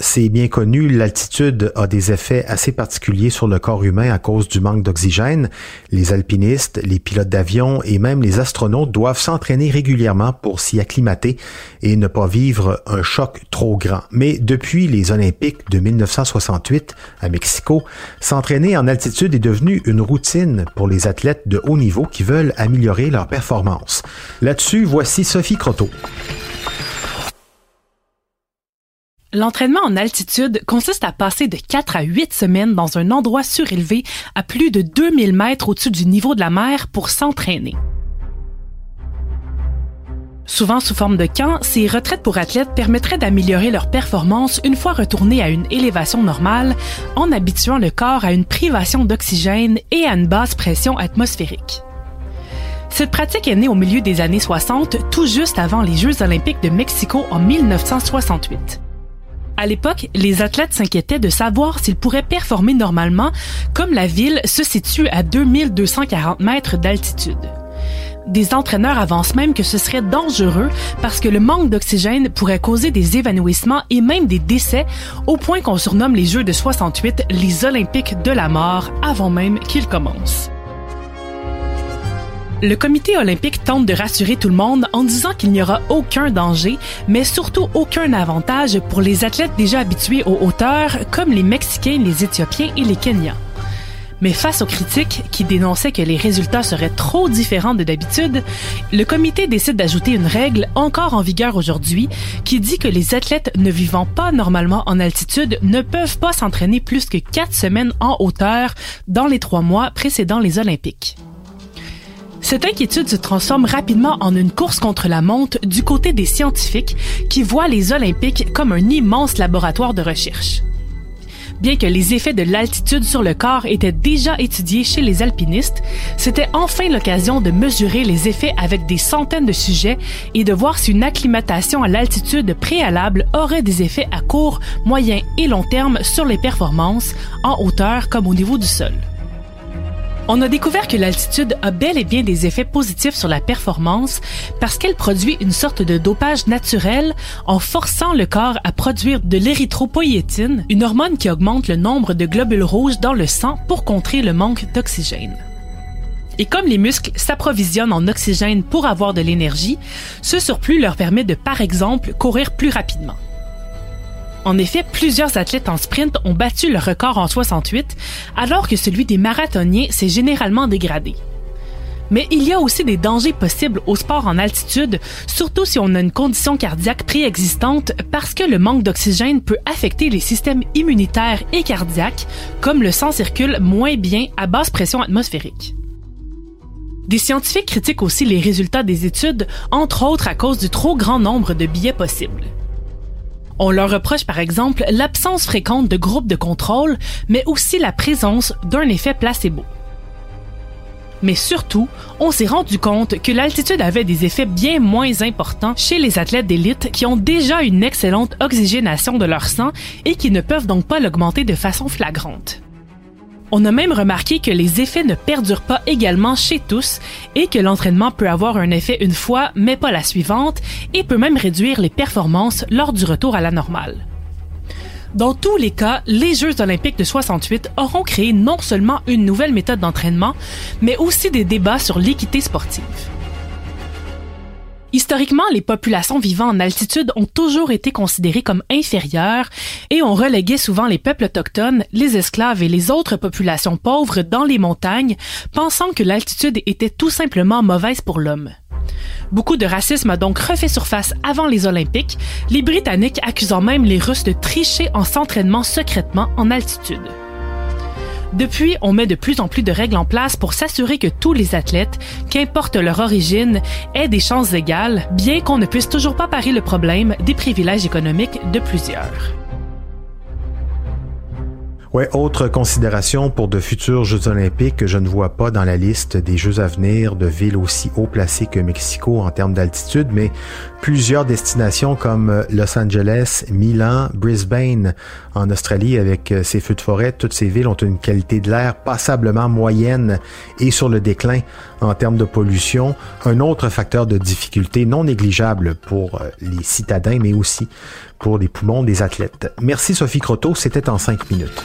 c'est bien connu, l'altitude a des effets assez particuliers sur le corps humain à cause du manque d'oxygène. Les alpinistes, les pilotes d'avion et même les astronautes doivent s'entraîner régulièrement pour s'y acclimater et ne pas vivre un choc trop grand. Mais depuis les Olympiques de 1968 à Mexico, s'entraîner en altitude est devenu une routine pour les athlètes de haut niveau qui veulent améliorer leur performance. Là-dessus, voici Sophie Croteau. L'entraînement en altitude consiste à passer de 4 à 8 semaines dans un endroit surélevé à plus de 2000 mètres au-dessus du niveau de la mer pour s'entraîner. Souvent sous forme de camp, ces retraites pour athlètes permettraient d'améliorer leur performance une fois retournés à une élévation normale en habituant le corps à une privation d'oxygène et à une basse pression atmosphérique. Cette pratique est née au milieu des années 60, tout juste avant les Jeux olympiques de Mexico en 1968. À l'époque, les athlètes s'inquiétaient de savoir s'ils pourraient performer normalement, comme la ville se situe à 2240 mètres d'altitude. Des entraîneurs avancent même que ce serait dangereux parce que le manque d'oxygène pourrait causer des évanouissements et même des décès, au point qu'on surnomme les Jeux de 68 les Olympiques de la mort avant même qu'ils commencent. Le comité olympique tente de rassurer tout le monde en disant qu'il n'y aura aucun danger, mais surtout aucun avantage pour les athlètes déjà habitués aux hauteurs, comme les Mexicains, les Éthiopiens et les Kenyans. Mais face aux critiques qui dénonçaient que les résultats seraient trop différents de d'habitude, le comité décide d'ajouter une règle encore en vigueur aujourd'hui qui dit que les athlètes ne vivant pas normalement en altitude ne peuvent pas s'entraîner plus que quatre semaines en hauteur dans les trois mois précédant les Olympiques. Cette inquiétude se transforme rapidement en une course contre la montre du côté des scientifiques qui voient les Olympiques comme un immense laboratoire de recherche. Bien que les effets de l'altitude sur le corps étaient déjà étudiés chez les alpinistes, c'était enfin l'occasion de mesurer les effets avec des centaines de sujets et de voir si une acclimatation à l'altitude préalable aurait des effets à court, moyen et long terme sur les performances, en hauteur comme au niveau du sol. On a découvert que l'altitude a bel et bien des effets positifs sur la performance parce qu'elle produit une sorte de dopage naturel en forçant le corps à produire de l'érythropoïétine, une hormone qui augmente le nombre de globules rouges dans le sang pour contrer le manque d'oxygène. Et comme les muscles s'approvisionnent en oxygène pour avoir de l'énergie, ce surplus leur permet de, par exemple, courir plus rapidement. En effet, plusieurs athlètes en sprint ont battu le record en 68, alors que celui des marathoniens s'est généralement dégradé. Mais il y a aussi des dangers possibles au sport en altitude, surtout si on a une condition cardiaque préexistante parce que le manque d'oxygène peut affecter les systèmes immunitaires et cardiaques, comme le sang circule moins bien à basse pression atmosphérique. Des scientifiques critiquent aussi les résultats des études, entre autres à cause du trop grand nombre de billets possibles. On leur reproche par exemple l'absence fréquente de groupes de contrôle, mais aussi la présence d'un effet placebo. Mais surtout, on s'est rendu compte que l'altitude avait des effets bien moins importants chez les athlètes d'élite qui ont déjà une excellente oxygénation de leur sang et qui ne peuvent donc pas l'augmenter de façon flagrante. On a même remarqué que les effets ne perdurent pas également chez tous et que l'entraînement peut avoir un effet une fois mais pas la suivante et peut même réduire les performances lors du retour à la normale. Dans tous les cas, les Jeux olympiques de 68 auront créé non seulement une nouvelle méthode d'entraînement, mais aussi des débats sur l'équité sportive. Historiquement, les populations vivant en altitude ont toujours été considérées comme inférieures et on reléguait souvent les peuples autochtones, les esclaves et les autres populations pauvres dans les montagnes, pensant que l'altitude était tout simplement mauvaise pour l'homme. Beaucoup de racisme a donc refait surface avant les Olympiques, les Britanniques accusant même les Russes de tricher en s'entraînement secrètement en altitude. Depuis, on met de plus en plus de règles en place pour s'assurer que tous les athlètes, qu'importe leur origine, aient des chances égales, bien qu'on ne puisse toujours pas parer le problème des privilèges économiques de plusieurs. Ouais, autre considération pour de futurs Jeux olympiques que je ne vois pas dans la liste des Jeux à venir de villes aussi haut placées que Mexico en termes d'altitude, mais plusieurs destinations comme Los Angeles, Milan, Brisbane en Australie avec ses feux de forêt, toutes ces villes ont une qualité de l'air passablement moyenne et sur le déclin en termes de pollution, un autre facteur de difficulté non négligeable pour les citadins, mais aussi pour les poumons des athlètes. Merci Sophie Croteau, c'était en cinq minutes.